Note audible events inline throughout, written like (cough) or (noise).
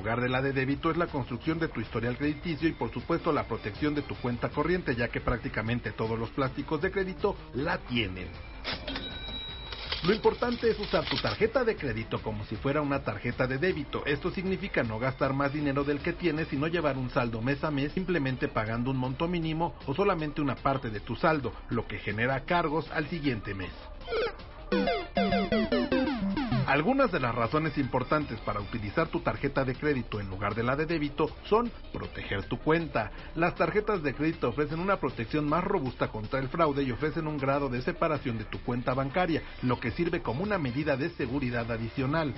lugar de la de débito es la construcción de tu historial crediticio y por supuesto la protección de tu cuenta corriente, ya que prácticamente todos los plásticos de crédito la tienen. Lo importante es usar tu tarjeta de crédito como si fuera una tarjeta de débito. Esto significa no gastar más dinero del que tienes y no llevar un saldo mes a mes simplemente pagando un monto mínimo o solamente una parte de tu saldo, lo que genera cargos al siguiente mes. Algunas de las razones importantes para utilizar tu tarjeta de crédito en lugar de la de débito son proteger tu cuenta. Las tarjetas de crédito ofrecen una protección más robusta contra el fraude y ofrecen un grado de separación de tu cuenta bancaria, lo que sirve como una medida de seguridad adicional.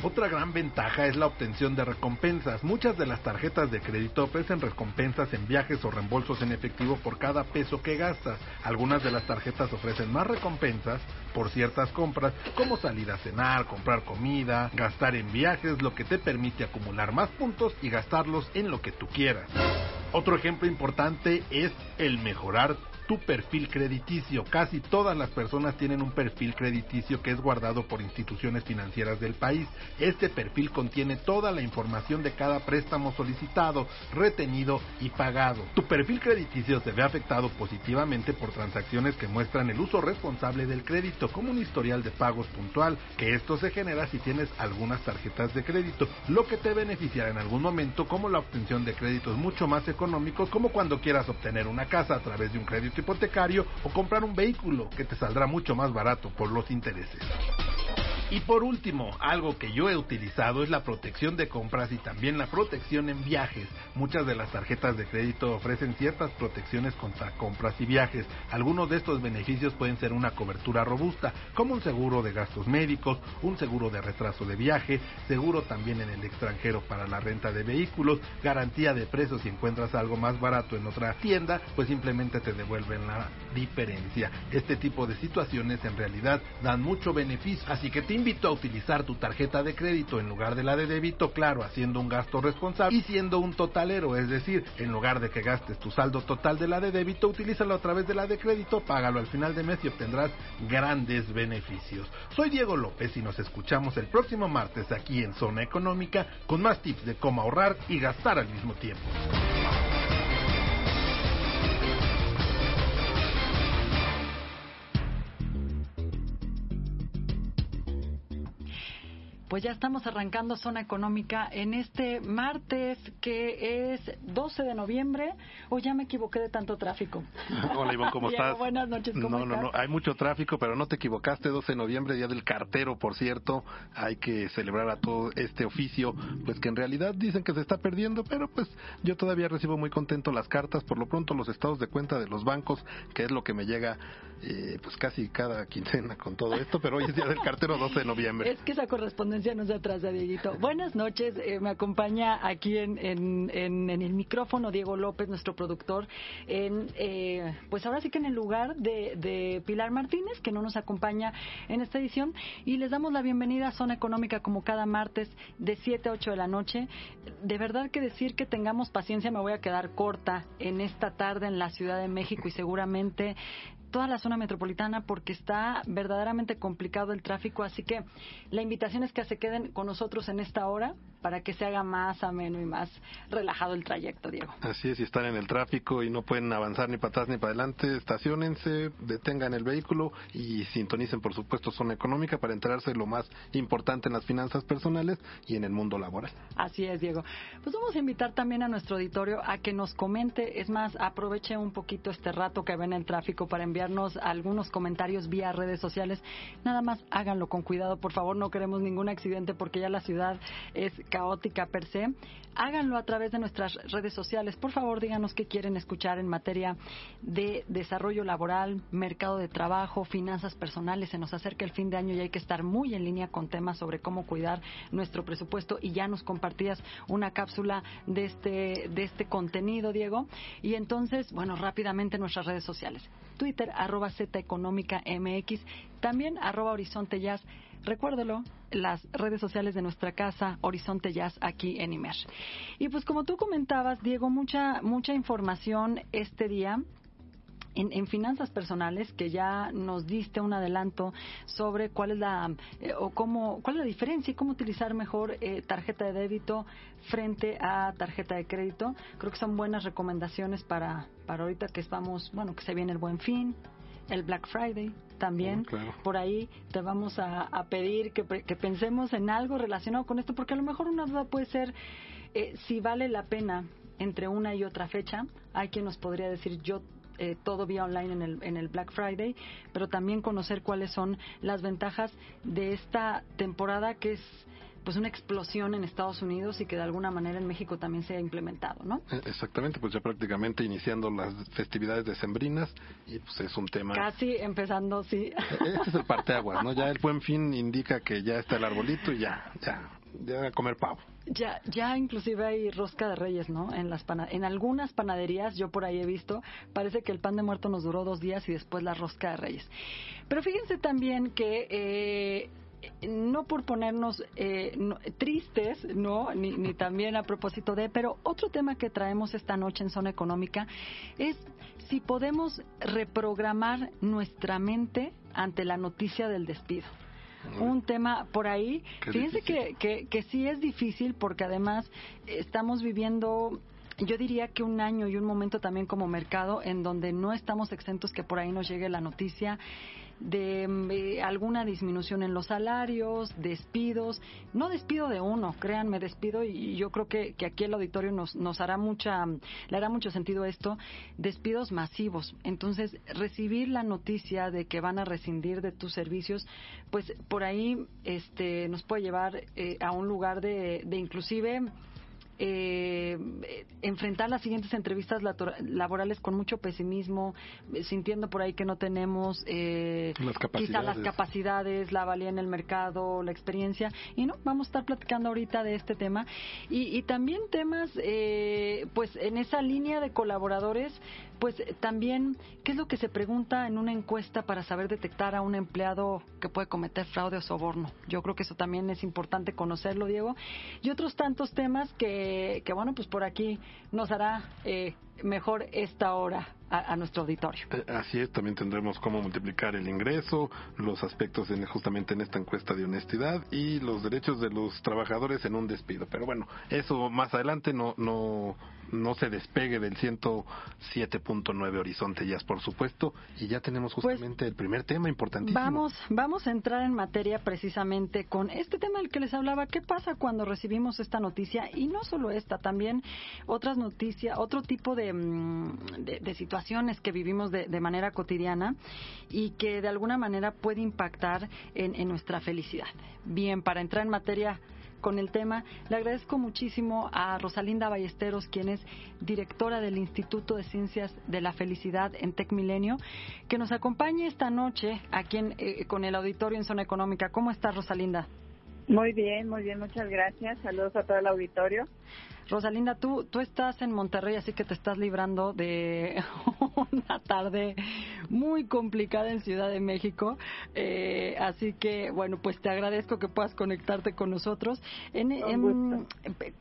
Otra gran ventaja es la obtención de recompensas. Muchas de las tarjetas de crédito ofrecen recompensas en viajes o reembolsos en efectivo por cada peso que gastas. Algunas de las tarjetas ofrecen más recompensas por ciertas compras, como salir a cenar, comprar comida, gastar en viajes, lo que te permite acumular más puntos y gastarlos en lo que tú quieras. Otro ejemplo importante es el mejorar tu perfil crediticio. Casi todas las personas tienen un perfil crediticio que es guardado por instituciones financieras del país. Este perfil contiene toda la información de cada préstamo solicitado, retenido y pagado. Tu perfil crediticio se ve afectado positivamente por transacciones que muestran el uso responsable del crédito, como un historial de pagos puntual, que esto se genera si tienes algunas tarjetas de crédito, lo que te beneficiará en algún momento como la obtención de créditos mucho más económicos, como cuando quieras obtener una casa a través de un crédito hipotecario o comprar un vehículo que te saldrá mucho más barato por los intereses. Y por último, algo que yo he utilizado es la protección de compras y también la protección en viajes. Muchas de las tarjetas de crédito ofrecen ciertas protecciones contra compras y viajes. Algunos de estos beneficios pueden ser una cobertura robusta, como un seguro de gastos médicos, un seguro de retraso de viaje, seguro también en el extranjero para la renta de vehículos, garantía de precios si encuentras algo más barato en otra tienda, pues simplemente te devuelven la diferencia. Este tipo de situaciones en realidad dan mucho beneficio, así que invito a utilizar tu tarjeta de crédito en lugar de la de débito, claro, haciendo un gasto responsable y siendo un totalero, es decir, en lugar de que gastes tu saldo total de la de débito, utilízalo a través de la de crédito, págalo al final de mes y obtendrás grandes beneficios. Soy Diego López y nos escuchamos el próximo martes aquí en Zona Económica con más tips de cómo ahorrar y gastar al mismo tiempo. Pues ya estamos arrancando Zona Económica en este martes que es 12 de noviembre. O ya me equivoqué de tanto tráfico. (laughs) Hola Ivonne, ¿cómo Diego, estás? Buenas noches, ¿cómo no, no, no, hay mucho tráfico, pero no te equivocaste, 12 de noviembre, día del cartero, por cierto. Hay que celebrar a todo este oficio, pues que en realidad dicen que se está perdiendo, pero pues yo todavía recibo muy contento las cartas, por lo pronto los estados de cuenta de los bancos, que es lo que me llega eh, pues casi cada quincena con todo esto, pero hoy es día del cartero, 12 de noviembre. Es que esa correspondencia no se atrasa, Dieguito. Buenas noches, eh, me acompaña aquí en, en, en, en el micrófono Diego López, nuestro productor, en, eh, pues ahora sí que en el lugar de, de Pilar Martínez, que no nos acompaña en esta edición, y les damos la bienvenida a Zona Económica como cada martes de 7 a 8 de la noche. De verdad que decir que tengamos paciencia, me voy a quedar corta en esta tarde en la Ciudad de México y seguramente toda la zona metropolitana porque está verdaderamente complicado el tráfico, así que la invitación es que se queden con nosotros en esta hora para que se haga más ameno y más relajado el trayecto, Diego. Así es, si están en el tráfico y no pueden avanzar ni para atrás ni para adelante, estacionense, detengan el vehículo y sintonicen, por supuesto, zona económica para enterarse de lo más importante en las finanzas personales y en el mundo laboral. Así es, Diego. Pues vamos a invitar también a nuestro auditorio a que nos comente, es más, aproveche un poquito este rato que ven en el tráfico para enviarnos algunos comentarios vía redes sociales. Nada más háganlo con cuidado, por favor, no queremos ningún accidente porque ya la ciudad es caótica per se. Háganlo a través de nuestras redes sociales. Por favor, díganos qué quieren escuchar en materia de desarrollo laboral, mercado de trabajo, finanzas personales. Se nos acerca el fin de año y hay que estar muy en línea con temas sobre cómo cuidar nuestro presupuesto. Y ya nos compartías una cápsula de este, de este contenido, Diego. Y entonces, bueno, rápidamente nuestras redes sociales. Twitter, arroba Z Económica MX, también arroba Horizonte Jazz. Recuérdelo, las redes sociales de nuestra casa, Horizonte Jazz, aquí en Imer. Y pues como tú comentabas, Diego, mucha, mucha información este día en, finanzas personales que ya nos diste un adelanto sobre cuál es la eh, o cómo cuál es la diferencia y cómo utilizar mejor eh, tarjeta de débito frente a tarjeta de crédito. Creo que son buenas recomendaciones para para ahorita que estamos, bueno, que se viene el Buen Fin, el Black Friday también. Mm, Por ahí te vamos a, pedir que, que, pensemos en algo relacionado con esto, porque a lo mejor una duda puede ser eh, si vale la pena entre una y otra fecha. Hay quien nos podría decir yo eh, todo vía online en el, en el Black Friday, pero también conocer cuáles son las ventajas de esta temporada que es pues una explosión en Estados Unidos y que de alguna manera en México también se ha implementado, ¿no? Eh, exactamente, pues ya prácticamente iniciando las festividades decembras y pues es un tema... Casi empezando, sí. Este es el parteaguas, ¿no? Ya el buen fin indica que ya está el arbolito y ya, ya, ya comer pavo. Ya, ya inclusive hay rosca de reyes, ¿no? En las en algunas panaderías, yo por ahí he visto, parece que el pan de muerto nos duró dos días y después la rosca de reyes. Pero fíjense también que eh, no por ponernos eh, tristes, no, ni, ni, también a propósito de, pero otro tema que traemos esta noche en zona económica es si podemos reprogramar nuestra mente ante la noticia del despido un tema por ahí. Fíjense que, que, que sí es difícil porque además estamos viviendo yo diría que un año y un momento también como mercado en donde no estamos exentos que por ahí nos llegue la noticia de eh, alguna disminución en los salarios, despidos, no despido de uno, créanme, despido y yo creo que, que aquí el auditorio nos, nos hará mucha, le hará mucho sentido esto, despidos masivos. Entonces, recibir la noticia de que van a rescindir de tus servicios, pues por ahí este, nos puede llevar eh, a un lugar de, de inclusive eh, enfrentar las siguientes entrevistas laborales con mucho pesimismo, sintiendo por ahí que no tenemos eh, quizá las capacidades, la valía en el mercado, la experiencia. Y no, vamos a estar platicando ahorita de este tema. Y, y también temas, eh, pues en esa línea de colaboradores, pues también, ¿qué es lo que se pregunta en una encuesta para saber detectar a un empleado que puede cometer fraude o soborno? Yo creo que eso también es importante conocerlo, Diego. Y otros tantos temas que, que bueno, pues por aquí nos hará eh, mejor esta hora a, nuestro auditorio. Eh, así es, también tendremos cómo multiplicar el ingreso, los aspectos en, justamente en esta encuesta de honestidad y los derechos de los trabajadores en un despido. Pero bueno, eso más adelante no no no se despegue del 107.9 Horizonte ya por supuesto y ya tenemos pues, justamente el primer tema importantísimo. Vamos vamos a entrar en materia precisamente con este tema del que les hablaba. ¿Qué pasa cuando recibimos esta noticia y no solo esta, también otras noticias, otro tipo de, mm, de, situaciones que vivimos de, de, manera cotidiana y que de alguna manera puede impactar en, en nuestra felicidad. Bien, para entrar en materia con el tema. Le agradezco muchísimo a Rosalinda Ballesteros, quien es directora del Instituto de Ciencias de la Felicidad en Tec Milenio, que nos acompañe esta noche aquí eh, con el auditorio en Zona Económica. ¿Cómo está Rosalinda? Muy bien, muy bien, muchas gracias. Saludos a todo el auditorio. Rosalinda, tú, tú estás en Monterrey, así que te estás librando de (laughs) una tarde muy complicada en Ciudad de México. Eh, así que, bueno, pues te agradezco que puedas conectarte con nosotros. En,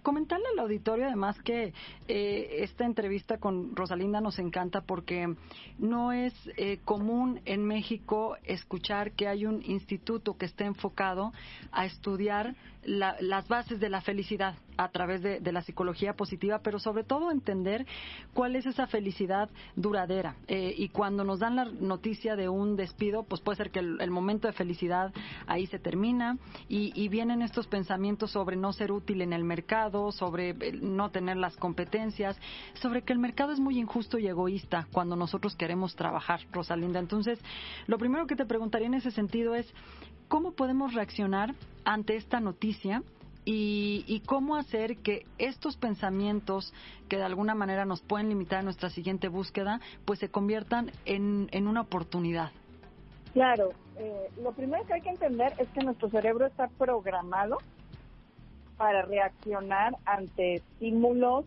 comentarle al auditorio, además, que eh, esta entrevista con Rosalinda nos encanta porque no es eh, común en México escuchar que hay un instituto que esté enfocado a estudiar las bases de la felicidad a través de, la psicología positiva, pero sobre todo entender cuál es esa felicidad duradera. Eh, y cuando nos dan la noticia de un despido, pues puede ser que el, momento de felicidad ahí se termina y, vienen estos pensamientos sobre no ser útil en el mercado, sobre eh, no tener las competencias, sobre que el mercado es muy injusto y egoísta cuando nosotros queremos trabajar, Rosalinda. Entonces, lo primero que te preguntaría en ese sentido es, ¿cómo podemos reaccionar ante esta noticia y, cómo hacer que estos pensamientos que de alguna manera nos pueden limitar a nuestra siguiente búsqueda, pues se conviertan en, en una oportunidad. Claro, eh, lo primero que hay que entender es que nuestro cerebro está programado para reaccionar ante estímulos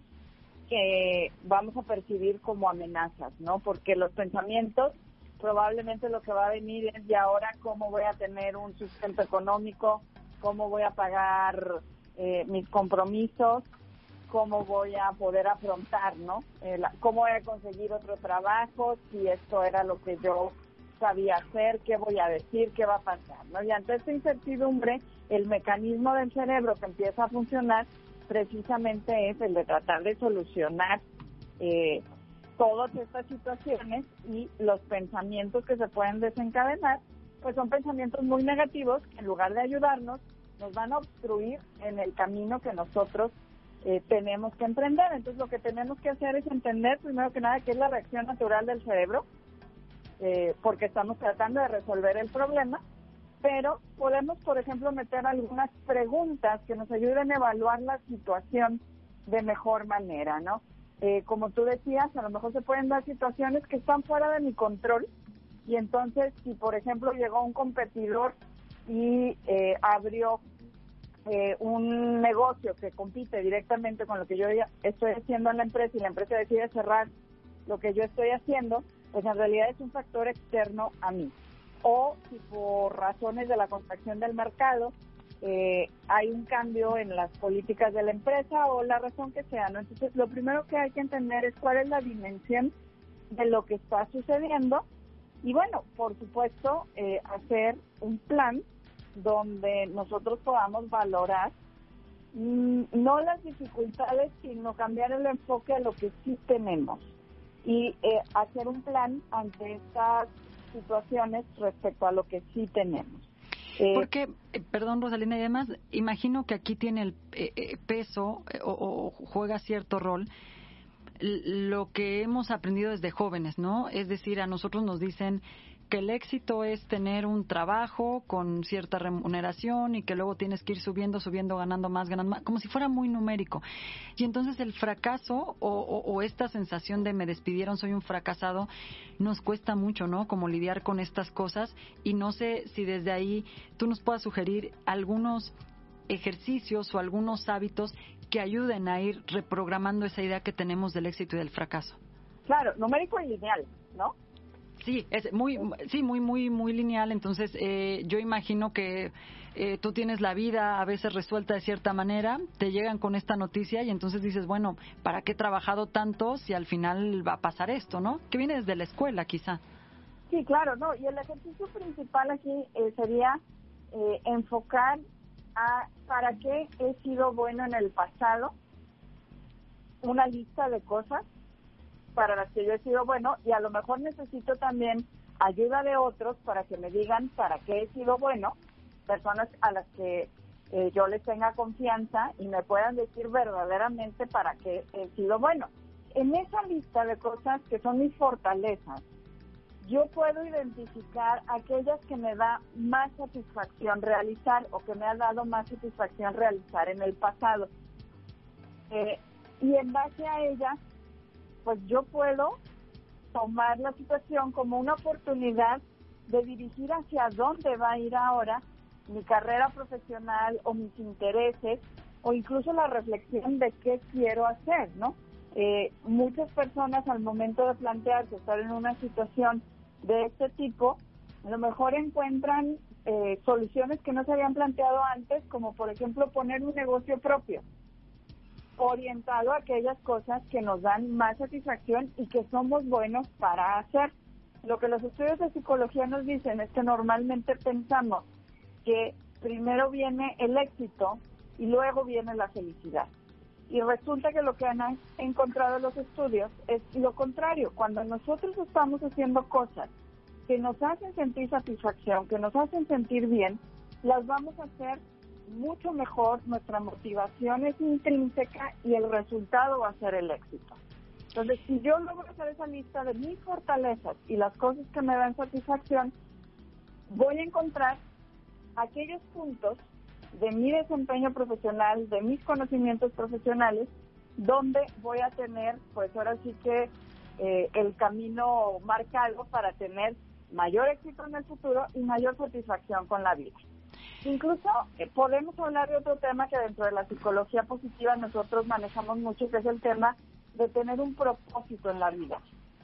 que vamos a percibir como amenazas, ¿no? Porque los pensamientos probablemente lo que va a venir es de ahora cómo voy a tener un sustento económico, cómo voy a pagar eh, mis compromisos. cómo voy a poder afrontar, ¿no? Eh, cómo voy a conseguir otro trabajo, si esto era lo que yo sabía hacer, qué voy a decir, qué va a pasar, ¿no? Y ante esta incertidumbre, el mecanismo del cerebro que empieza a funcionar precisamente es el de tratar de solucionar eh, todas estas situaciones y los pensamientos que se pueden desencadenar, pues son pensamientos muy negativos que en lugar de ayudarnos, nos van a obstruir en el camino que nosotros eh, tenemos que emprender. Entonces lo que tenemos que hacer es entender primero que nada qué es la reacción natural del cerebro, eh, porque estamos tratando de resolver el problema, pero podemos, por ejemplo, meter algunas preguntas que nos ayuden a evaluar la situación de mejor manera, ¿no? Eh, como tú decías, a lo mejor se pueden dar situaciones que están fuera de mi control y entonces si, por ejemplo, llegó un competidor y abrió eh, un negocio que compite directamente con lo que yo estoy haciendo en la empresa y la empresa decide cerrar lo que yo estoy haciendo, pues en realidad es un factor externo a mí. O si por razones de la contracción del mercado eh, hay un cambio en las políticas de la empresa o la razón que sea, ¿no? Entonces, lo primero que hay que entender es cuál es la dimensión de lo que está sucediendo y bueno, por supuesto, eh, hacer un plan donde nosotros podamos valorar mm, no las dificultades, sino cambiar el enfoque a lo que sí tenemos y eh, hacer un plan ante estas situaciones respecto a lo que sí tenemos. Eh, Porque, eh, perdón Rosalina, y además imagino que aquí tiene el peso o, juega cierto rol lo que hemos aprendido desde jóvenes, ¿no? Es decir, a nosotros nos dicen que el éxito es tener un trabajo con cierta remuneración y que luego tienes que ir subiendo, subiendo, ganando más, ganando más, como si fuera muy numérico. Y entonces el fracaso o, esta sensación de me despidieron, soy un fracasado, nos cuesta mucho, ¿no? Como lidiar con estas cosas y no sé si desde ahí tú nos puedas sugerir algunos ejercicios o algunos hábitos que ayuden a ir reprogramando esa idea que tenemos del éxito y del fracaso. Claro, numérico y lineal, ¿no? Sí, es muy, sí, muy, muy, muy lineal. Entonces, eh, yo imagino que eh, tú tienes la vida a veces resuelta de cierta manera, te llegan con esta noticia y entonces dices, bueno, ¿para qué he trabajado tanto si al final va a pasar esto, no? Que viene desde la escuela, quizá. Sí, claro, no. Y el ejercicio principal aquí eh, sería enfocar a para qué he sido bueno en el pasado, una lista de cosas para las que yo he sido bueno y a lo mejor necesito también ayuda de otros para que me digan para qué he sido bueno, personas a las que eh, yo les tenga confianza y me puedan decir verdaderamente para qué he sido bueno. En esa lista de cosas que son mis fortalezas, yo puedo identificar aquellas que me da más satisfacción realizar o que me ha dado más satisfacción realizar en el pasado. Eh, y en base a ellas pues yo puedo tomar la situación como una oportunidad de dirigir hacia dónde va a ir ahora mi carrera profesional o mis intereses o incluso la reflexión de qué quiero hacer, ¿no? Eh, muchas personas al momento de plantearse estar en una situación de este tipo, a lo mejor encuentran eh, soluciones que no se habían planteado antes, como por ejemplo poner un negocio propio orientado a aquellas cosas que nos dan más satisfacción y que somos buenos para hacer. Lo que los estudios de psicología nos dicen es que normalmente pensamos que primero viene el éxito y luego viene la felicidad. Y resulta que lo que han encontrado los estudios es lo contrario. Cuando nosotros estamos haciendo cosas que nos hacen sentir satisfacción, que nos hacen sentir bien, las vamos a hacer mucho mejor, nuestra motivación es intrínseca y el resultado va a ser el éxito. Entonces, si yo logro hacer esa lista de mis fortalezas y las cosas que me dan satisfacción, voy a encontrar aquellos puntos de mi desempeño profesional, de mis conocimientos profesionales, donde voy a tener, pues ahora sí que eh, el camino marcado para tener mayor éxito en el futuro y mayor satisfacción con la vida. Incluso eh, podemos hablar de otro tema que dentro de la psicología positiva nosotros manejamos mucho, que es el tema de tener un propósito en la vida.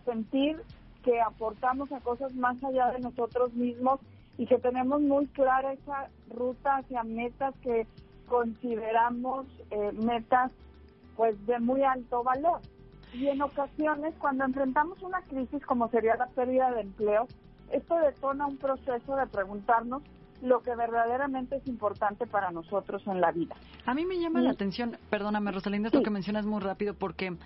Sentir que aportamos a cosas más allá de nosotros mismos y que tenemos muy clara esa ruta hacia metas que consideramos eh, metas pues de muy alto valor. Y en ocasiones, cuando enfrentamos una crisis como sería la pérdida de empleo, esto detona un proceso de preguntarnos lo que verdaderamente es importante para nosotros en la vida. A mí me llama la atención, perdóname Rosalinda, esto que mencionas muy rápido porque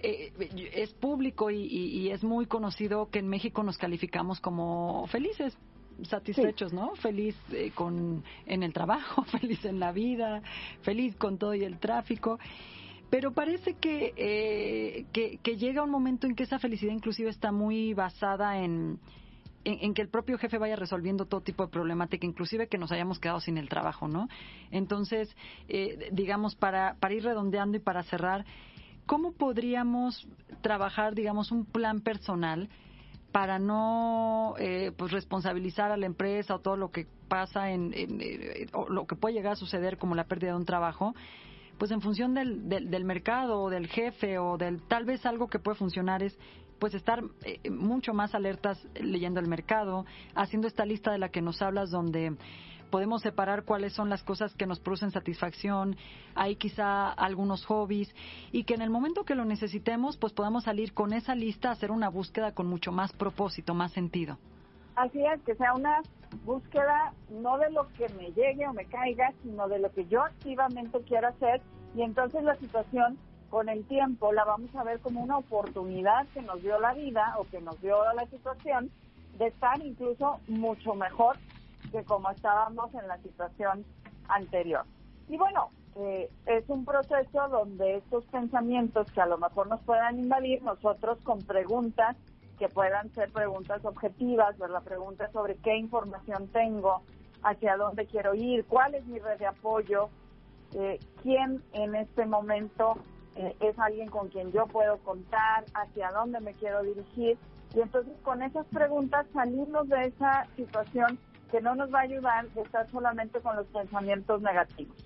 eh, es público y, es muy conocido que en México nos calificamos como felices satisfechos, ¿no? Feliz eh, con en el trabajo, (laughs) feliz en la vida, feliz con todo y el tráfico. Pero parece que, eh, que, que llega un momento en que esa felicidad inclusive está muy basada en, en, que el propio jefe vaya resolviendo todo tipo de problemática, inclusive que nos hayamos quedado sin el trabajo, ¿no? Entonces, eh, digamos, para, para ir redondeando y para cerrar, ¿cómo podríamos trabajar, digamos, un plan personal para no eh, pues responsabilizar a la empresa o todo lo que pasa en, eh, o lo que puede llegar a suceder como la pérdida de un trabajo? pues en función del, del, del, mercado o del jefe o del tal vez algo que puede funcionar es pues estar eh, mucho más alertas leyendo el mercado, haciendo esta lista de la que nos hablas donde podemos separar cuáles son las cosas que nos producen satisfacción, hay quizá algunos hobbies y que en el momento que lo necesitemos pues podamos salir con esa lista, hacer una búsqueda con mucho más propósito, más sentido. Así es, que sea una búsqueda no de lo que me llegue o me caiga, sino de lo que yo activamente quiero hacer y entonces la situación con el tiempo la vamos a ver como una oportunidad que nos dio la vida o que nos dio la situación de estar incluso mucho mejor que como estábamos en la situación anterior. Y bueno, eh, es un proceso donde estos pensamientos que a lo mejor nos puedan invadir, nosotros con preguntas que puedan ser preguntas objetivas, ¿verdad? Preguntas sobre qué información tengo, hacia dónde quiero ir, cuál es mi red de apoyo, eh, quién en este momento eh, es alguien con quien yo puedo contar, hacia dónde me quiero dirigir. Y entonces con esas preguntas salirnos de esa situación que no nos va a ayudar de estar solamente con los pensamientos negativos.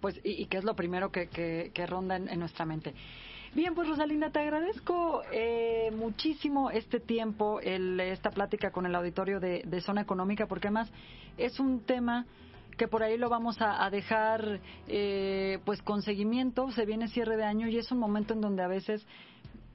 Pues, y, que es lo primero que, que, ronda en, nuestra mente. Bien, pues Rosalinda, te agradezco eh, muchísimo este tiempo, el, esta plática con el auditorio de, de Zona Económica, porque además es un tema que por ahí lo vamos a, dejar eh, pues con seguimiento, se viene cierre de año y es un momento en donde a veces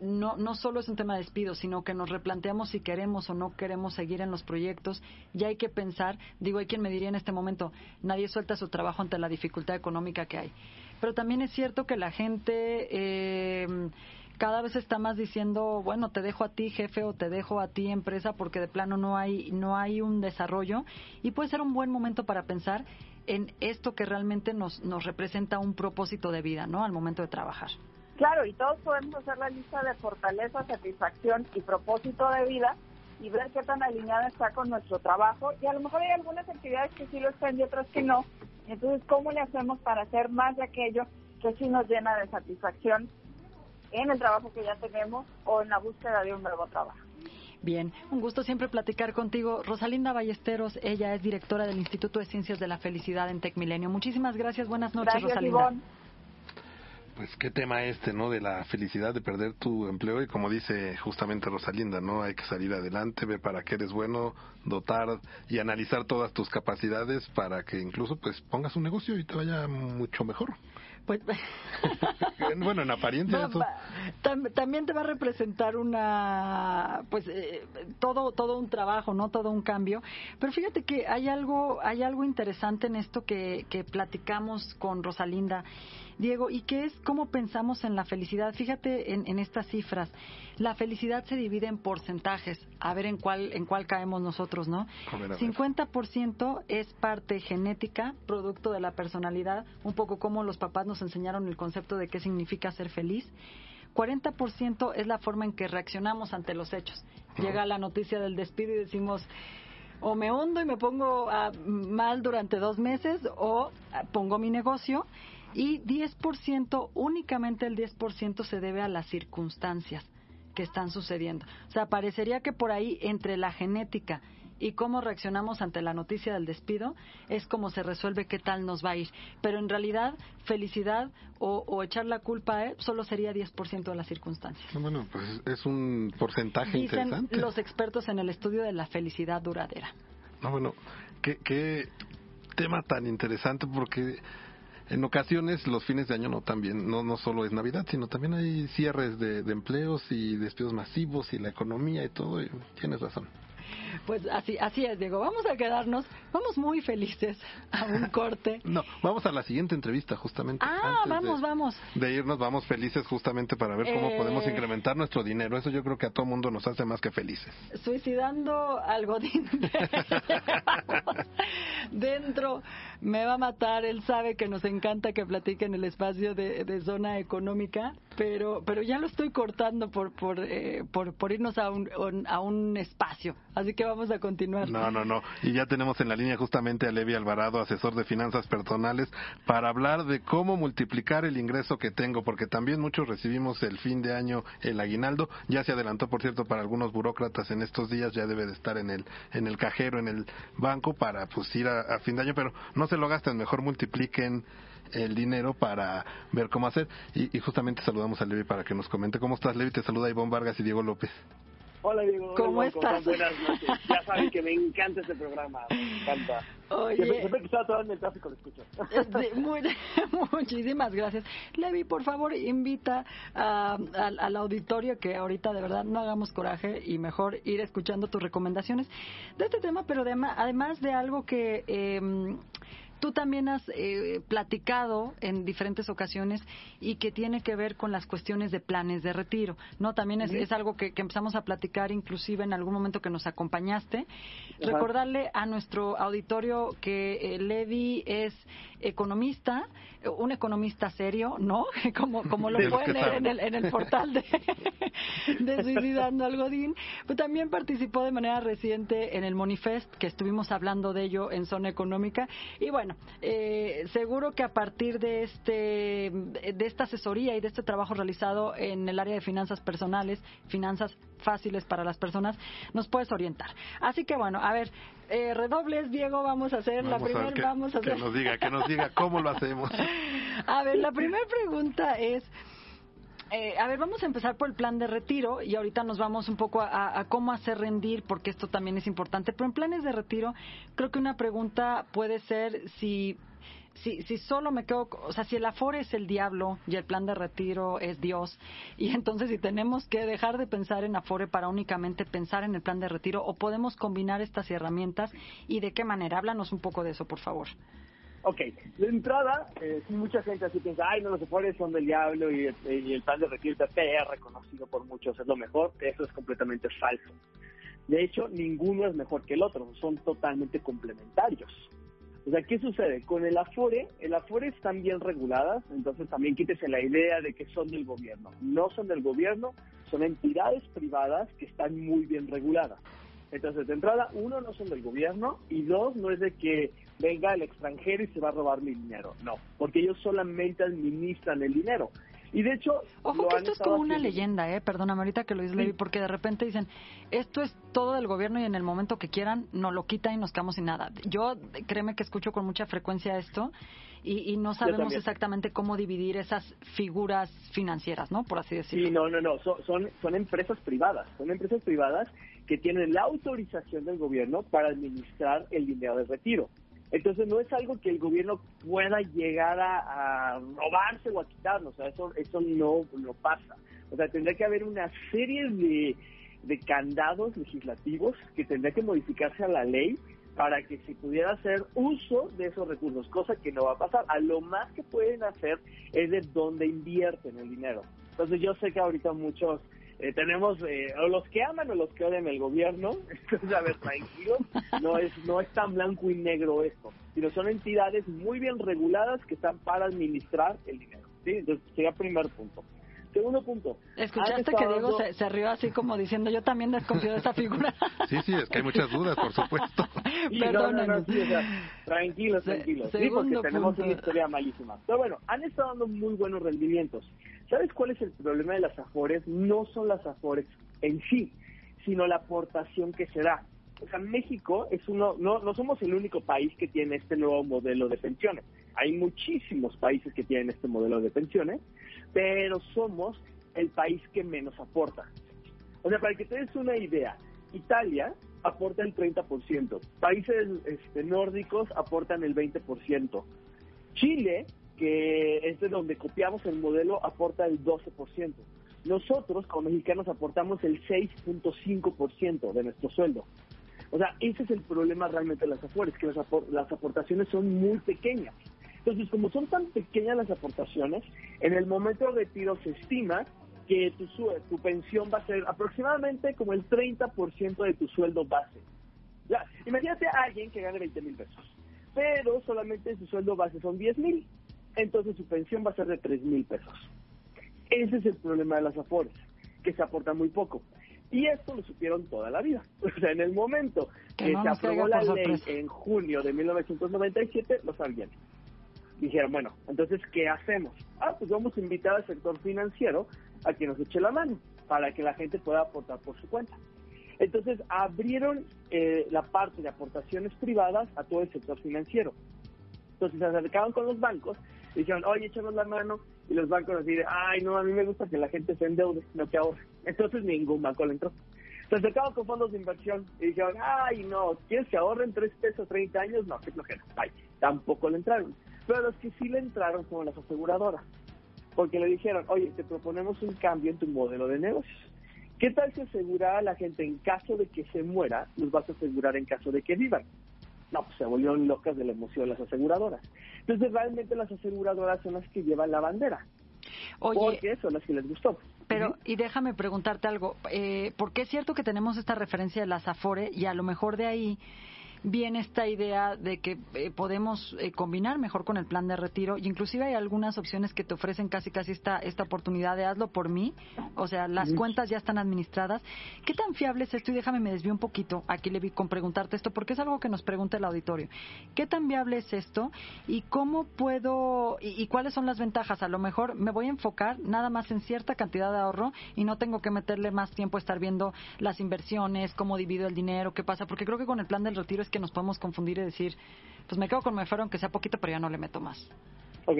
no, no solo es un tema de despido, sino que nos replanteamos si queremos o no queremos seguir en los proyectos. Y hay que pensar, digo, hay quien me diría en este momento, nadie suelta su trabajo ante la dificultad económica que hay. Pero también es cierto que la gente eh, cada vez está más diciendo, bueno, te dejo a ti jefe o te dejo a ti empresa porque de plano no hay no hay un desarrollo y puede ser un buen momento para pensar en esto que realmente nos nos representa un propósito de vida, ¿no? Al momento de trabajar. Claro, y todos podemos hacer la lista de fortaleza, satisfacción y propósito de vida y ver qué tan alineada está con nuestro trabajo. Y a lo mejor hay algunas actividades que sí lo están y otras que no. Entonces, ¿cómo le hacemos para hacer más de aquello que sí nos llena de satisfacción en el trabajo que ya tenemos o en la búsqueda de un nuevo trabajo. Bien, un gusto siempre platicar contigo. Rosalinda Ballesteros, ella es directora del Instituto de Ciencias de la Felicidad en Tecmilenio. Muchísimas gracias, buenas noches, Rosalinda. Pues qué tema este, ¿no? De la felicidad de perder tu empleo y como dice justamente Rosalinda, ¿no? Hay que salir adelante, ver para qué eres bueno, dotar y analizar todas tus capacidades para que incluso pues pongas un negocio y te vaya mucho mejor. Pues, (laughs) bueno, en apariencia también te va a representar una, pues, eh, todo, todo un trabajo, no, todo un cambio. Pero fíjate que hay algo, hay algo interesante en esto que, que platicamos con Rosalinda Diego, ¿y qué es cómo pensamos en la felicidad? Fíjate en, estas cifras. La felicidad se divide en porcentajes. A ver en cuál en cuál caemos nosotros, ¿no? 50% es parte genética, producto de la personalidad, un poco como los papás nos enseñaron el concepto de qué significa ser feliz. 40% es la forma en que reaccionamos ante los hechos. Llega la noticia del despido y decimos, o me hundo y me pongo mal durante dos meses o pongo mi negocio y 10%, únicamente el 10% se debe a las circunstancias que están sucediendo. O sea, parecería que por ahí entre la genética y cómo reaccionamos ante la noticia del despido es como se resuelve qué tal nos va a ir. Pero en realidad, felicidad o, echar la culpa a solo sería 10% de las circunstancias. Bueno, pues es un porcentaje Dicen los expertos en el estudio de la felicidad duradera. No, bueno, qué, qué tema tan interesante porque en ocasiones los fines de año no también no no solo es Navidad, sino también hay cierres de, de empleos y despidos masivos y la economía y todo. Y tienes razón. Pues así, así es, Diego. Vamos a quedarnos, vamos muy felices a un (laughs) corte. No, vamos a la siguiente entrevista justamente. Ah, Antes vamos, de, vamos. De irnos, vamos felices justamente para ver cómo Eh. podemos incrementar nuestro dinero. Eso yo creo que a todo mundo nos hace más que felices. Suicidando al Godín. (laughs) Dentro me va a matar. Él sabe que nos encanta que platique en el espacio de, de zona económica, pero pero ya lo estoy cortando por por eh, por, por irnos a un, a un espacio. Así que vamos a continuar. No, no, no. Y ya tenemos en la línea justamente a Levi Alvarado, asesor de finanzas personales, para hablar de cómo multiplicar el ingreso que tengo, porque también muchos recibimos el fin de año el aguinaldo. Ya se adelantó, por cierto, para algunos burócratas en estos días, ya debe de estar en el, en el cajero, en el banco, para pues ir a, a fin de año, pero no se lo gasten, mejor multipliquen el dinero para ver cómo hacer. Y, y justamente saludamos a Levi para que nos comente. ¿Cómo estás, Levi? Te saluda Ivonne Vargas y Diego López. Hola Diego, ¿Cómo Hola, estás? Buenas noches. Ya saben que me encanta este programa, me encanta. Siempre, Oye, siempre que estaba todo en el tráfico lo escucho. Este, muy- (laughs) muchísimas gracias. Levi, por favor, invita a- al, al auditorio que ahorita de verdad no hagamos coraje y mejor ir escuchando tus recomendaciones de este tema, pero adema- además de algo que... em, Tú también has eh, platicado en diferentes ocasiones y que tiene que ver con las cuestiones de planes de retiro, ¿no? También es, es algo que, que empezamos a platicar inclusive en algún momento que nos acompañaste. Ajá. Recordarle a nuestro auditorio que eh, Levi es economista, un economista serio, ¿no? (laughs) Como, como lo pueden leer en el, en el portal de, (laughs) de Suicidando al Godín. Pero también participó de manera reciente en el Monifest, que estuvimos hablando de ello en Zona Económica. Y bueno, eh, seguro que a partir de, este, de esta asesoría y de este trabajo realizado en el área de finanzas personales, finanzas fáciles para las personas, nos puedes orientar. Así que bueno, a ver, eh, redobles, Diego, vamos a hacer la Vamos primera, que, vamos a que hacer. nos diga, que nos diga cómo lo hacemos. (laughs) A ver, la primera pregunta es, eh, a ver, vamos a empezar por el plan de retiro y ahorita nos vamos un poco a, a cómo hacer rendir, porque esto también es importante. Pero en planes de retiro, creo que una pregunta puede ser si, si, si solo me quedo, o sea, si el Afore es el diablo y el plan de retiro es Dios, y entonces si tenemos que dejar de pensar en Afore para únicamente pensar en el plan de retiro, o podemos combinar estas herramientas y de qué manera. Háblanos un poco de eso, por favor. Ok, de entrada, eh, mucha gente así piensa, ay, no, los afores son del diablo y, y el plan de retiro TPR, reconocido por muchos, es lo mejor. Eso es completamente falso. De hecho, ninguno es mejor que el otro, son totalmente complementarios. O sea, ¿qué sucede? Con el Afore, el Afore están bien reguladas, entonces también quítese la idea de que son del gobierno. No son del gobierno, son entidades privadas que están muy bien reguladas. Entonces, de entrada, uno, no son del gobierno, y dos, no es de que venga el extranjero y se va a robar mi dinero. No, porque ellos solamente administran el dinero. Y de hecho, Ojo que esto es como una leyenda, ¿eh? Perdóname ahorita que lo dice Sí. Levi, porque de repente dicen, esto es todo del gobierno y en el momento que quieran nos lo quitan y nos quedamos sin nada. Yo, créeme que escucho con mucha frecuencia esto y, y no sabemos exactamente cómo dividir esas figuras financieras, ¿no? Por así decirlo. Sí, no, no, no, son, son, son empresas privadas, son empresas privadas que tienen la autorización del gobierno para administrar el dinero de retiro. Entonces no es algo que el gobierno pueda llegar a, robarse o a quitarnos, o sea, eso, eso no, no pasa. O sea, tendría que haber una serie de, de candados legislativos que tendría que modificarse a la ley para que se pudiera hacer uso de esos recursos, cosa que no va a pasar. A lo más que pueden hacer es de dónde invierten el dinero. Entonces yo sé que ahorita muchos eh, tenemos eh, o los que aman o los que odian el gobierno. (laughs) Entonces, a no es, no es tan blanco y negro esto, sino son entidades muy bien reguladas que están para administrar el dinero. ¿sí? Entonces, sería primer punto. Segundo punto. ¿Escuchaste que Diego dando- se, se rió así como diciendo, yo también desconfío de esa figura? Sí, sí, es que hay muchas dudas, por supuesto. (laughs) Sí, no, no, no, sí, o sea, tranquilos, Se- tranquilos. Sí, porque tenemos punto. una historia malísima. Pero bueno, han estado dando muy buenos rendimientos. ¿Sabes cuál es el problema de las afores? No son las afores en sí, sino la aportación que se da. O sea, México es uno, no, no somos el único país que tiene este nuevo modelo de pensiones. Hay muchísimos países que tienen este modelo de pensiones, pero somos el país que menos aporta. O sea, para que te des una idea, Italia aporta el 30%, países este, nórdicos aportan el 20%, Chile que es de donde copiamos el modelo, aporta el 12%. Nosotros, como mexicanos, aportamos el 6.5% de nuestro sueldo. O sea, ese es el problema realmente de las afores, que las, las aportaciones son muy pequeñas. Entonces, como son tan pequeñas las aportaciones, en el momento de retiro se estima que tu, tu pensión va a ser aproximadamente como el 30% de tu sueldo base. Ya, imagínate a alguien que gane 20 mil pesos, pero solamente su sueldo base son 10 mil, entonces su pensión va a ser de 3 mil pesos. Ese es el problema de las afores, que se aporta muy poco. Y esto lo supieron toda la vida. (laughs) O sea, en el momento que, se aprobó la ley en junio de 1997, lo sabían. Dijeron, bueno, entonces, ¿qué hacemos? Ah, pues vamos a invitar al sector financiero a que nos eche la mano para que la gente pueda aportar por su cuenta. Entonces abrieron eh, la parte de aportaciones privadas a todo el sector financiero. Entonces se acercaban con los bancos y dijeron, oye, échanos la mano. Y los bancos así de, ay, no, a mí me gusta que la gente se endeude, no que ahorre. Entonces ningún banco le entró. Se acercaban con fondos de inversión y dijeron, ay, no, ¿quieres que ahorren tres pesos 30 años? No, qué flojera. Ay, tampoco le entraron. Pero los que sí le entraron fueron las aseguradoras porque le dijeron, oye, te proponemos un cambio en tu modelo de negocios. ¿Qué tal si asegurar a la gente en caso de que se muera, los vas a asegurar en caso de que vivan? No, pues se volvieron locas de la emoción las aseguradoras. Entonces, realmente las aseguradoras son las que llevan la bandera. Oye, porque son las que les gustó. Pero, y déjame preguntarte algo, eh, porque es cierto que tenemos esta referencia de las Afore y a lo mejor de ahí viene esta idea de que eh, podemos eh, combinar mejor con el plan de retiro y inclusive hay algunas opciones que te ofrecen casi casi esta esta oportunidad de hazlo por mí, o sea, las cuentas ya están administradas. ¿Qué tan fiable es esto? Y déjame me desvío un poquito aquí le vi con preguntarte esto porque es algo que nos pregunta el auditorio. ¿Qué tan viable es esto y cómo puedo y, y cuáles son las ventajas? A lo mejor me voy a enfocar nada más en cierta cantidad de ahorro y no tengo que meterle más tiempo a estar viendo las inversiones, cómo divido el dinero, qué pasa, porque creo que con el plan del retiro es que nos podemos confundir y decir, pues me quedo con mejor aunque sea poquito, pero ya no le meto más. Ok,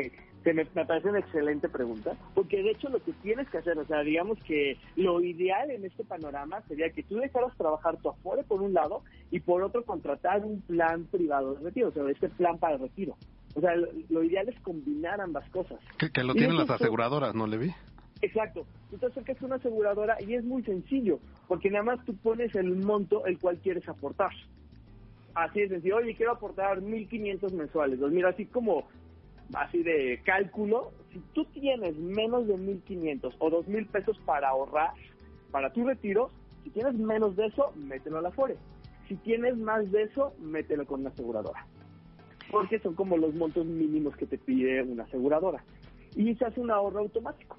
me, me, parece una excelente pregunta, porque de hecho lo que tienes que hacer, o sea, digamos que lo ideal en este panorama sería que tú dejaras trabajar tu afore por un lado y por otro contratar un plan privado de retiro, o sea, este plan para retiro. O sea, lo, ideal es combinar ambas cosas. Que, lo tienen las aseguradoras, ¿no, Levi? Exacto. Tú te acercas a una aseguradora y es muy sencillo, porque nada más tú pones el monto el cual quieres aportar así de sencillo, oye, quiero aportar 1.500 mensuales, mira, así como, así de cálculo, si tú tienes menos de 1.500 o 2.000 pesos para ahorrar para tu retiro, si tienes menos de eso, mételo a la FORE. Si tienes más de eso, mételo con una aseguradora. Porque son como los montos mínimos que te pide una aseguradora. Y se hace un ahorro automático.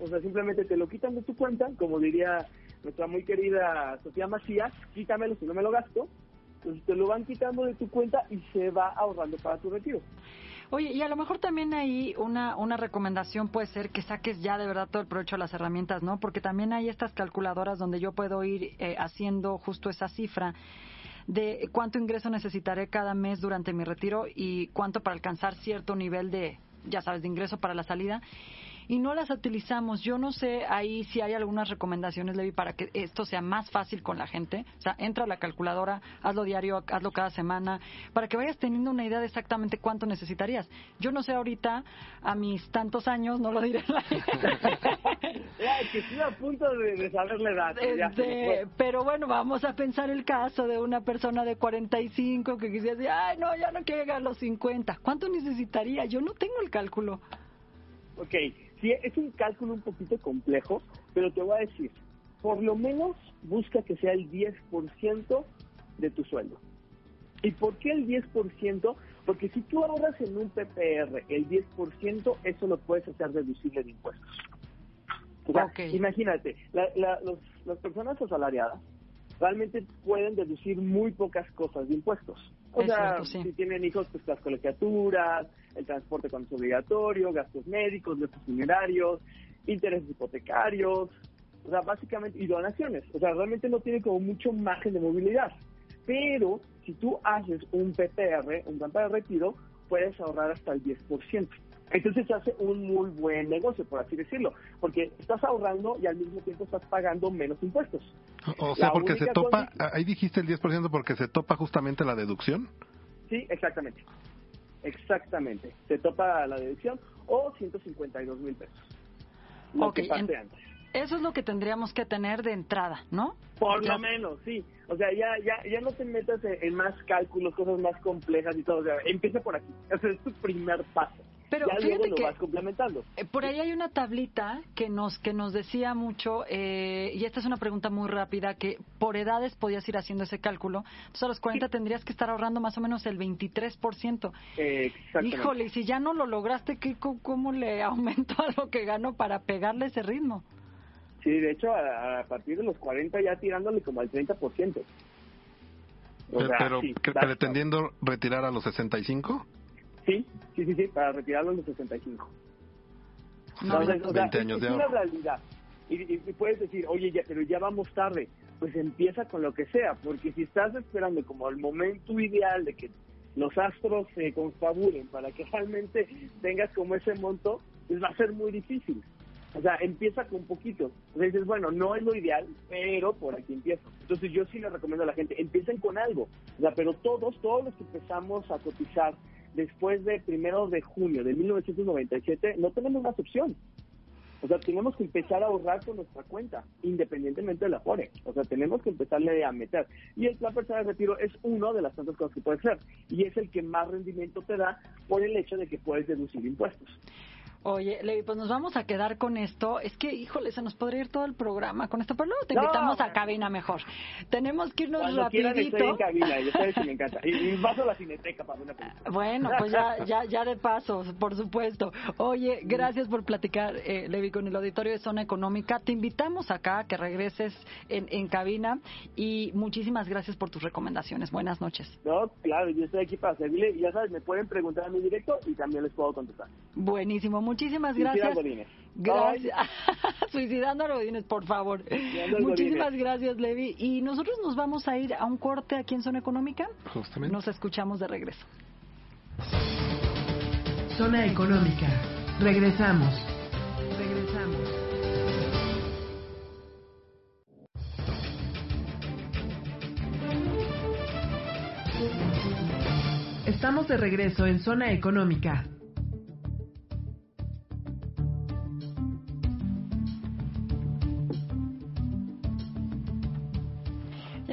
O sea, simplemente te lo quitan de tu cuenta, como diría nuestra muy querida Sofía Macías, quítamelo si no me lo gasto, te lo van quitando de tu cuenta y se va ahorrando para tu retiro. Oye, y a lo mejor también ahí una, una recomendación puede ser que saques ya de verdad todo el provecho de las herramientas, ¿no? Porque también hay estas calculadoras donde yo puedo ir eh, haciendo justo esa cifra de cuánto ingreso necesitaré cada mes durante mi retiro y cuánto para alcanzar cierto nivel de, ya sabes, de ingreso para la salida y no las utilizamos. Yo no sé ahí si hay algunas recomendaciones, Levi, para que esto sea más fácil con la gente. O sea, entra a la calculadora, hazlo diario, hazlo cada semana, para que vayas teniendo una idea de exactamente cuánto necesitarías. Yo no sé ahorita, a mis tantos años, no lo diré. (laughs) que estoy a punto de, saber la edad. Este, pero bueno, vamos a pensar el caso de una persona de 45 que quisiera decir, ay, no, ya no quiero llegar a los 50. ¿Cuánto necesitaría? Yo no tengo el cálculo. Ok, Sí, es un cálculo un poquito complejo, pero te voy a decir, por lo menos busca que sea el 10% de tu sueldo. ¿Y por qué el 10%? Porque si tú ahorras en un PPR el 10%, eso lo puedes hacer deducible de impuestos. Imagínate, las personas asalariadas realmente pueden deducir muy pocas cosas de impuestos. O sea, si tienen hijos, pues las colegiaturas, el transporte cuando es obligatorio, gastos médicos, gastos funerarios, intereses hipotecarios, o sea, básicamente, y donaciones. O sea, realmente no tiene como mucho margen de movilidad. Pero si tú haces un PPR, un plan de retiro, puedes ahorrar hasta el 10%. Entonces se hace un muy buen negocio, por así decirlo, porque estás ahorrando y al mismo tiempo estás pagando menos impuestos. O sea, porque se topa, ahí dijiste el 10% porque se topa justamente la deducción. Sí, exactamente. exactamente. Se topa la deducción o 152 mil pesos. Lo que pase antes. Eso es lo que tendríamos que tener de entrada, ¿no? Por lo menos, sí. O sea, ya, ya, ya no te metas en, más cálculos, cosas más complejas y todo. O sea, empieza por aquí. (laughs) Ese es tu primer paso. Pero ya luego lo vas complementando. Eh, por ahí hay una tablita que nos que nos decía mucho, eh, y esta es una pregunta muy rápida, que por edades podías ir haciendo ese cálculo. Entonces a los 40 tendrías que estar ahorrando más o menos el 23%. Eh, Híjole, y si ya no lo lograste, ¿qué, ¿cómo le (laughs) aumento a lo que gano para pegarle ese ritmo? Sí, de hecho, a, partir de los 40 ya tirándole como al 30%. O pero, pretendiendo retirar a los 65? Sí, sí, sí, sí, para retirarlo a los 65. No, es, una realidad. Y, puedes decir, oye, ya, pero ya vamos tarde. Pues empieza con lo que sea, porque si estás esperando como el momento ideal de que los astros se confabulen para que realmente tengas como ese monto, pues va a ser muy difícil. O sea, empieza con poquito. O sea, dices, bueno, no es lo ideal, pero por aquí empiezo. Entonces yo sí le recomiendo a la gente, empiecen con algo. O sea, pero todos, todos los que empezamos a cotizar después de primero de junio de 1997, no tenemos más opción. O sea, tenemos que empezar a ahorrar con nuestra cuenta, independientemente de la FORE. O sea, tenemos que empezarle a meter. Y el plan personal de retiro es uno de las tantas cosas que puede ser. Y es el que más rendimiento te da por el hecho de que puedes deducir impuestos. Oye, Levi, pues nos vamos a quedar con esto. Es que, híjole, se nos podría ir todo el programa con esto, pero luego te invitamos a cabina mejor. Tenemos que irnos Cuando rapidito. Estoy en cabina, yo sabes que me encanta. Y, paso a la cineteca para una película. Bueno, pues ya, ya, ya de paso, por supuesto. Oye, gracias por platicar, eh, Levi, con el auditorio de Zona Económica. Te invitamos acá a que regreses en, en cabina y muchísimas gracias por tus recomendaciones. Buenas noches. No, claro, yo estoy aquí para servirle y ya sabes, me pueden preguntar a mi directo y también les puedo contestar. Buenísimo, Muchísimas gracias. Gracias. (laughs) Suicidando a Godines, por favor. Muchísimas gracias, Levi. Y nosotros nos vamos a ir a un corte aquí en Zona Económica. Justamente. Nos escuchamos de regreso. Zona Económica. Regresamos. Regresamos. Estamos de regreso en Zona Económica.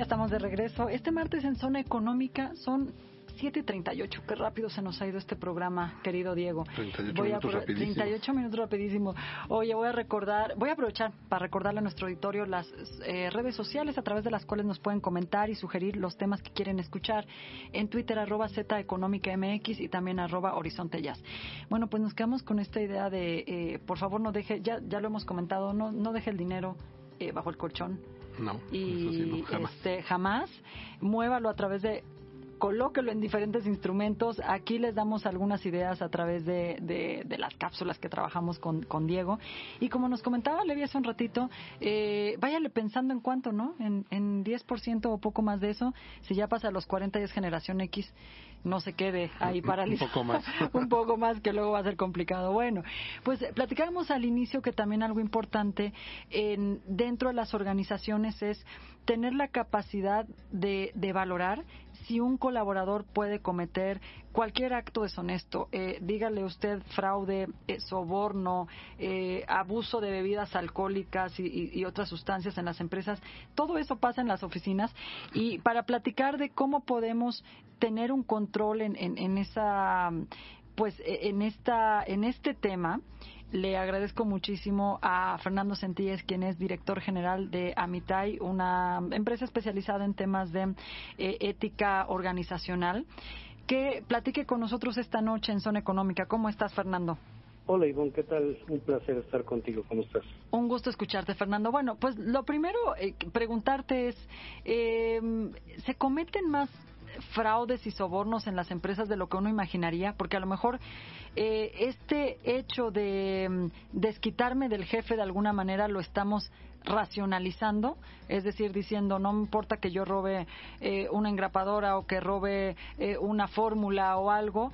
Estamos de regreso. Este martes en Zona Económica son 7.38. Qué rápido se nos ha ido este programa, querido Diego. 38 minutos rapidísimo. 38 minutos rapidísimo. Oye, voy a recordar, voy a aprovechar para recordarle a nuestro auditorio las eh, redes sociales a través de las cuales nos pueden comentar y sugerir los temas que quieren escuchar. En Twitter, arroba Z Económica MX y también arroba Horizonte Jazz. Bueno, pues nos quedamos con esta idea de, eh, por favor, no deje, ya, ya lo hemos comentado, no, no deje el dinero eh, bajo el colchón no, y jamás. Este, jamás muévalo a través de colóquelo en diferentes instrumentos. Aquí les damos algunas ideas a través de, de, las cápsulas que trabajamos con, con, Diego. Y como nos comentaba Levi hace un ratito, eh, váyale pensando en cuánto, ¿no? En, en 10% o poco más de eso. Si ya pasa a los 40 y es generación X, no se quede ahí paralizado. un poco más. (laughs) un poco más, que luego va a ser complicado. Bueno, pues platicábamos al inicio que también algo importante en, dentro de las organizaciones es tener la capacidad de, de valorar si un colaborador puede cometer cualquier acto deshonesto, eh, dígale usted fraude, eh, soborno, eh, abuso de bebidas alcohólicas y, otras sustancias en las empresas, todo eso pasa en las oficinas. Y para platicar de cómo podemos tener un control en, en esa pues e, en esta en este tema le agradezco muchísimo a Fernando Sentíes, quien es director general de Amitai, una empresa especializada en temas de eh, ética organizacional, que platique con nosotros esta noche en Zona Económica. ¿Cómo estás, Fernando? Hola Ivonne, ¿qué tal? Un placer estar contigo. ¿Cómo estás? Un gusto escucharte, Fernando. Bueno, pues lo primero eh, preguntarte es, eh, ¿se cometen más fraudes y sobornos en las empresas de lo que uno imaginaría, porque a lo mejor eh, este hecho de mm, desquitarme del jefe de alguna manera lo estamos racionalizando, es decir, diciendo no me importa que yo robe eh, una engrapadora o que robe eh, una fórmula o algo,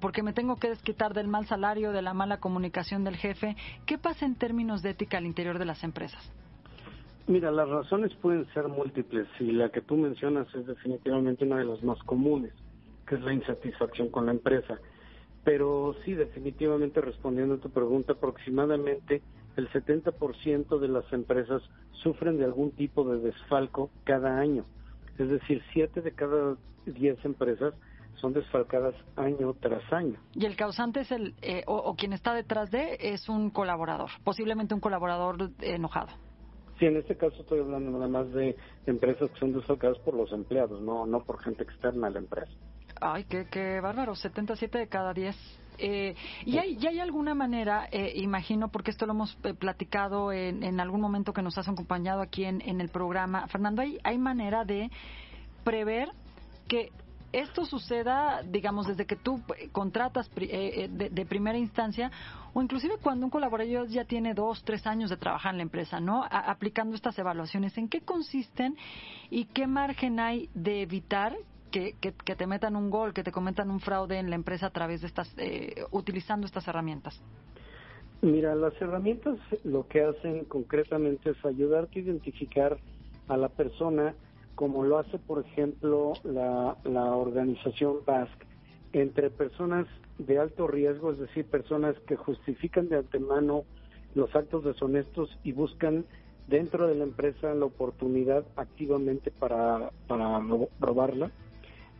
porque me tengo que desquitar del mal salario, de la mala comunicación del jefe. ¿Qué pasa en términos de ética al interior de las empresas? Mira, las razones pueden ser múltiples y la que tú mencionas es definitivamente una de las más comunes, que es la insatisfacción con la empresa. Pero sí, definitivamente respondiendo a tu pregunta, aproximadamente el 70% de las empresas sufren de algún tipo de desfalco cada año. Es decir, 7 de cada 10 empresas son desfalcadas año tras año. Y el causante es el, eh, o, o, quien está detrás de, es un colaborador, posiblemente un colaborador enojado. Sí, en este caso estoy hablando nada más de empresas que son desfalcadas por los empleados, no, no por gente externa a la empresa. Ay, qué, qué bárbaro, 77 de cada 10. Eh, ¿y, hay, ¿Y hay alguna manera, eh, imagino, porque esto lo hemos eh, platicado en, en, algún momento que nos has acompañado aquí en, en el programa, Fernando, ¿hay, ¿hay manera de prever que esto suceda, digamos, desde que tú contratas eh, de, de, primera instancia o inclusive cuando un colaborador ya tiene dos, tres años de trabajar en la empresa, ¿no? Aplicando estas evaluaciones, ¿en qué consisten y qué margen hay de evitar que, que, que, te metan un gol, que te cometan un fraude en la empresa a través de estas, eh, utilizando estas herramientas? Mira, las herramientas lo que hacen concretamente es ayudarte a identificar a la persona como lo hace, por ejemplo, la, la organización BASC, entre personas de alto riesgo, es decir, personas que justifican de antemano los actos deshonestos y buscan dentro de la empresa la oportunidad activamente para, para robarla.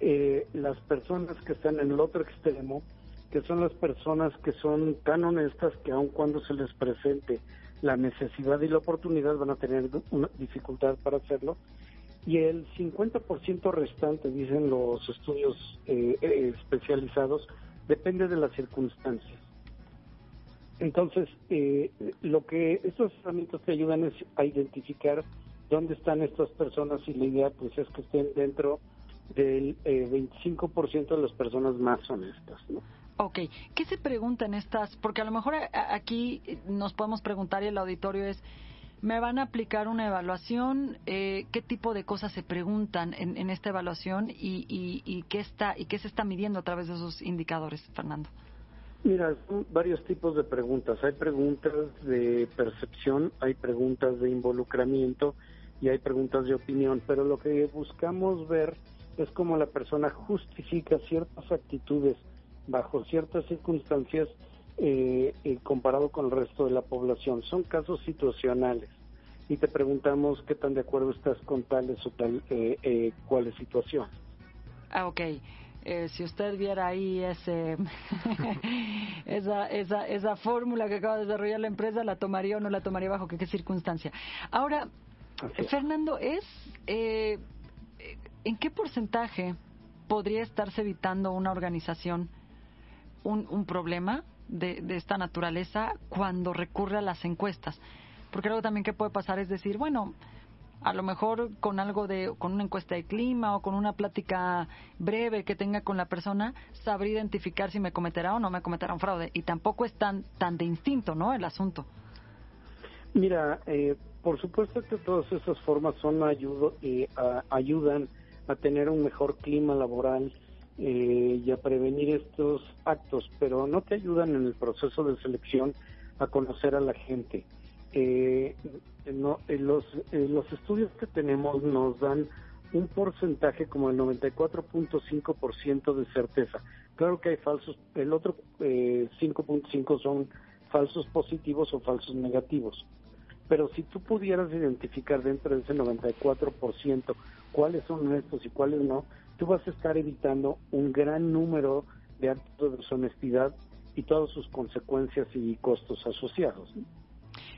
Eh, las personas que están en el otro extremo, que son las personas que son tan honestas que aun cuando se les presente la necesidad y la oportunidad van a tener una dificultad para hacerlo. Y el 50% restante, dicen los estudios eh, eh, especializados, depende de las circunstancias. Entonces, eh, lo que estos herramientas te ayudan es a identificar dónde están estas personas y la idea pues es que estén dentro del eh, 25% de las personas más honestas, ¿no? Ok, ¿qué se preguntan estas? Porque a lo mejor aquí nos podemos preguntar y el auditorio es, ¿me van a aplicar una evaluación? Eh, ¿Qué tipo de cosas se preguntan en, en esta evaluación y, y, y, qué está, y qué se está midiendo a través de esos indicadores, Fernando? Mira, son varios tipos de preguntas. Hay preguntas de percepción, hay preguntas de involucramiento y hay preguntas de opinión, pero lo que buscamos ver es cómo la persona justifica ciertas actitudes bajo ciertas circunstancias eh, eh, comparado con el resto de la población. Son casos situacionales y te preguntamos qué tan de acuerdo estás con tales o tal eh, eh, cuáles situaciones. Ah, ok. Eh, si usted viera ahí ese, (laughs) esa, esa, esa fórmula que acaba de desarrollar la empresa, ¿la tomaría o no la tomaría bajo qué, qué circunstancia? Ahora, es. Fernando, ¿es eh, en qué porcentaje podría estarse evitando una organización un, un problema de, de esta naturaleza cuando recurre a las encuestas? Porque algo también que puede pasar es decir, bueno, a lo mejor con algo de, con una encuesta de clima o con una plática breve que tenga con la persona, sabría identificar si me cometerá o no me cometerá un fraude. Y tampoco es tan, tan de instinto, ¿no? El asunto. Mira, eh, por supuesto que todas esas formas son ayudo, eh, a, ayudan a tener un mejor clima laboral eh, y a prevenir estos actos, pero no te ayudan en el proceso de selección a conocer a la gente. Eh, no, eh, los, eh, los estudios que tenemos nos dan un porcentaje como el 94.5% de certeza. Claro que hay falsos, el otro eh, 5.5 son falsos positivos o falsos negativos. Pero si tú pudieras identificar dentro de ese 94% cuáles son estos y cuáles no, tú vas a estar evitando un gran número de actos de deshonestidad y todas sus consecuencias y costos asociados.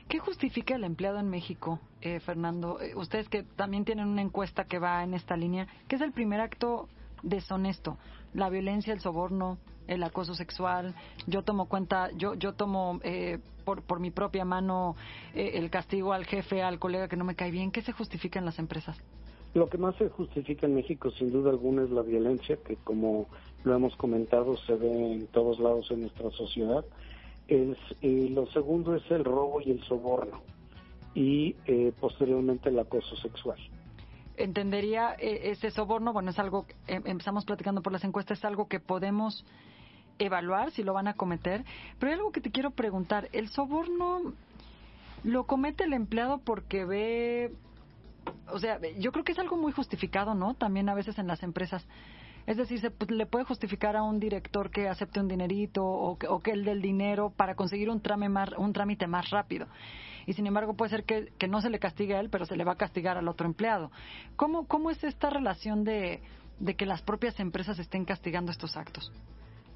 ¿Qué justifica el empleado en México, eh, Fernando? Eh, ustedes que también tienen una encuesta que va en esta línea, ¿qué es el primer acto deshonesto? La violencia, el soborno, el acoso sexual. Yo tomo cuenta, yo yo tomo eh, por, por mi propia mano eh, el castigo al jefe, al colega que no me cae bien. ¿Qué se justifica en las empresas? Lo que más se justifica en México, sin duda alguna, es la violencia, que como lo hemos comentado, se ve en todos lados en nuestra sociedad. Es, lo segundo es el robo y el soborno y eh, posteriormente el acoso sexual. Entendería eh, ese soborno, bueno, es algo, eh, empezamos platicando por las encuestas, es algo que podemos evaluar si lo van a cometer, pero hay algo que te quiero preguntar, ¿el soborno lo comete el empleado porque ve, o sea, yo creo que es algo muy justificado, ¿no? También a veces en las empresas Es decir, se pues, le puede justificar a un director que acepte un dinerito o que, o que el del dinero para conseguir un, trámite más, un trámite más rápido. Y sin embargo puede ser que, no se le castigue a él, pero se le va a castigar al otro empleado. ¿Cómo, cómo es esta relación de que las propias empresas estén castigando estos actos?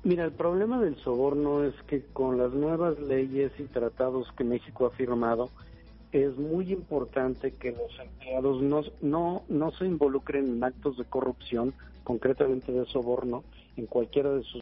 Mira, el problema del soborno es que con las nuevas leyes y tratados que México ha firmado, es muy importante que los empleados no, no, no se involucren en actos de corrupción, concretamente de soborno, en cualquiera de sus